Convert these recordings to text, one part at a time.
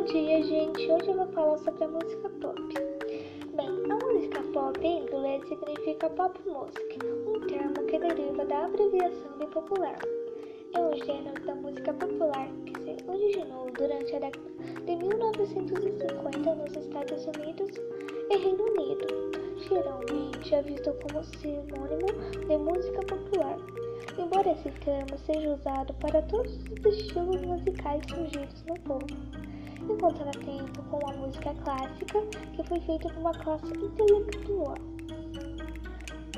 bom dia, gente! Hoje eu vou falar sobre a música pop. Bem, a música pop em inglês significa pop music, um termo que deriva da abreviação de popular. É um gênero da música popular que se originou durante a década de 1950 nos Estados Unidos e Reino Unido. Geralmente é visto como sinônimo de música popular embora esse termo seja usado para todos os estilos musicais surgidos no povo. Encontra tempo com a música clássica, que foi feita por uma classe intelectual.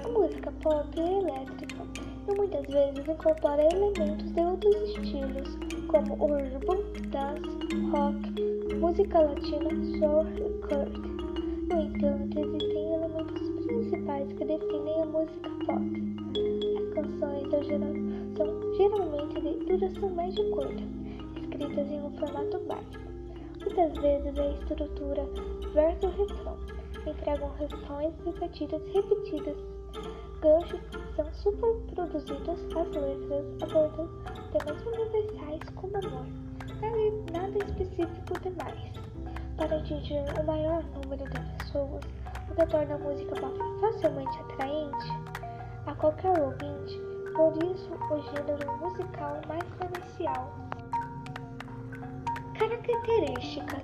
A música pop é elétrica e muitas vezes incorpora elementos de outros estilos, como urban, dance, rock, música latina, soul e country. No entanto, existem elementos principais que definem a música pop canções são, geral, são geralmente de duração média curta, escritas em um formato básico. Muitas vezes a estrutura verso-refrão empregam refrões repetidas repetidas. Ganchos são superproduzidos as letras abordam temas universais como amor, nada, nada específico demais. Para atingir o maior número de pessoas, o que torna a música facilmente atraente a qualquer ouvinte, por isso o gênero musical mais comercial. Características: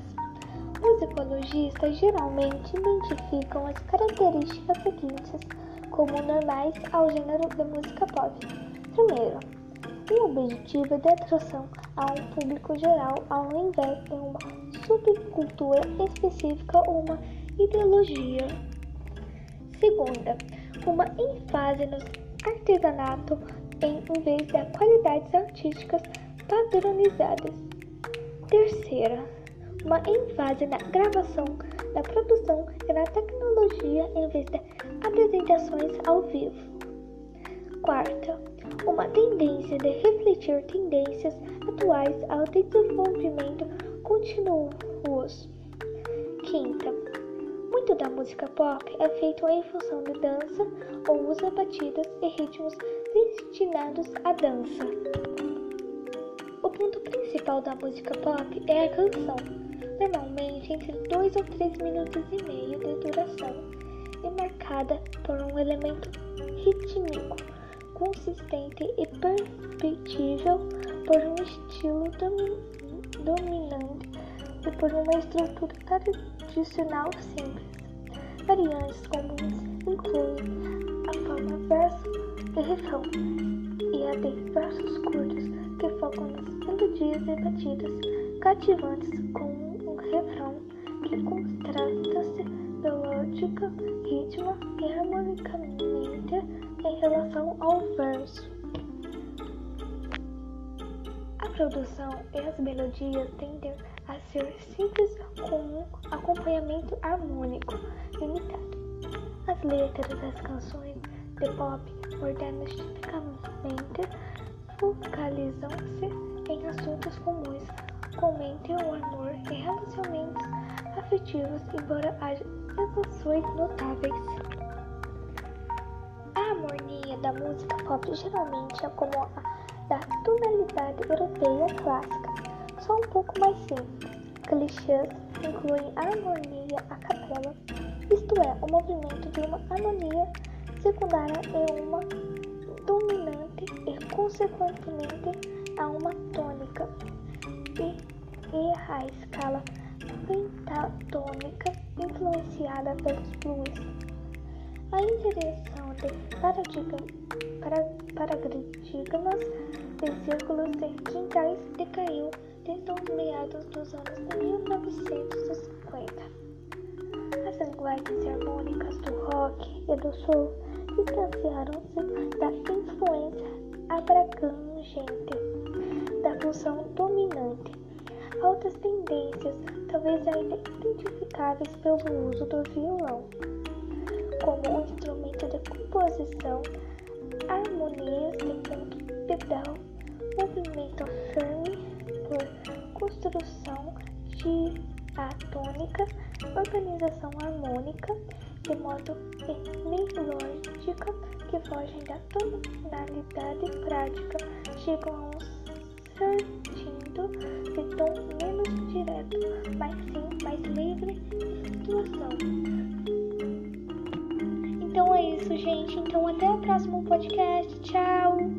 Musicologistas geralmente identificam as características seguintes como normais ao gênero da música pop. Primeiro, o objetivo de atração a um público geral ao invés de uma subcultura específica ou uma ideologia. Segunda, uma ênfase no artesanato em vez de qualidades artísticas padronizadas. Terceira, uma ênfase na gravação, na produção e na tecnologia em vez de apresentações ao vivo. Quarta, uma tendência de refletir tendências atuais ao desenvolvimento continuoso. Quinta, muito da música pop é feito em função de dança ou usa batidas e ritmos destinados à dança. Ponto principal da música pop é a canção, normalmente entre 2 ou 3 minutos e meio de duração, e marcada por um elemento rítmico consistente e perceptível por um estilo dominante e por uma estrutura tradicional simples. Variantes comuns incluem a forma verso e refrão e a de versos curtos que focam nas melodias batidas cativantes com um refrão que contrasta-se melódica, ritmo e harmonicamente em relação ao verso. A produção e as melodias tendem a ser simples com um acompanhamento harmônico limitado. As letras das canções de pop modernas tipicamente focalizam-se em assuntos comuns, como o amor e relacionamentos afetivos, embora haja exceções notáveis. A harmonia da música pop geralmente é como a da tonalidade europeia clássica, só um pouco mais simples. Clichês incluem a harmonia a capela, isto é, o movimento de uma harmonia secundária e uma consequentemente, a uma tônica e, e a escala pentatônica influenciada pelos blues. A inserção de paradigmas, para, paradigmas de círculos de quintais decaiu desde os meados dos anos 1950. As linguagens harmônicas do rock e do soul distanciaram-se da influência abrangente da função dominante. Altas tendências, talvez ainda identificáveis pelo uso do violão, como um instrumento de composição, harmonias de ponto pedal, movimento firme por construção diatônica, organização harmônica, de modo melódica que fogem da tonalidade prática, chegam a um certinho, de tom menos direto, mas sim mais livre situação. Então é isso, gente. Então até o próximo podcast. Tchau!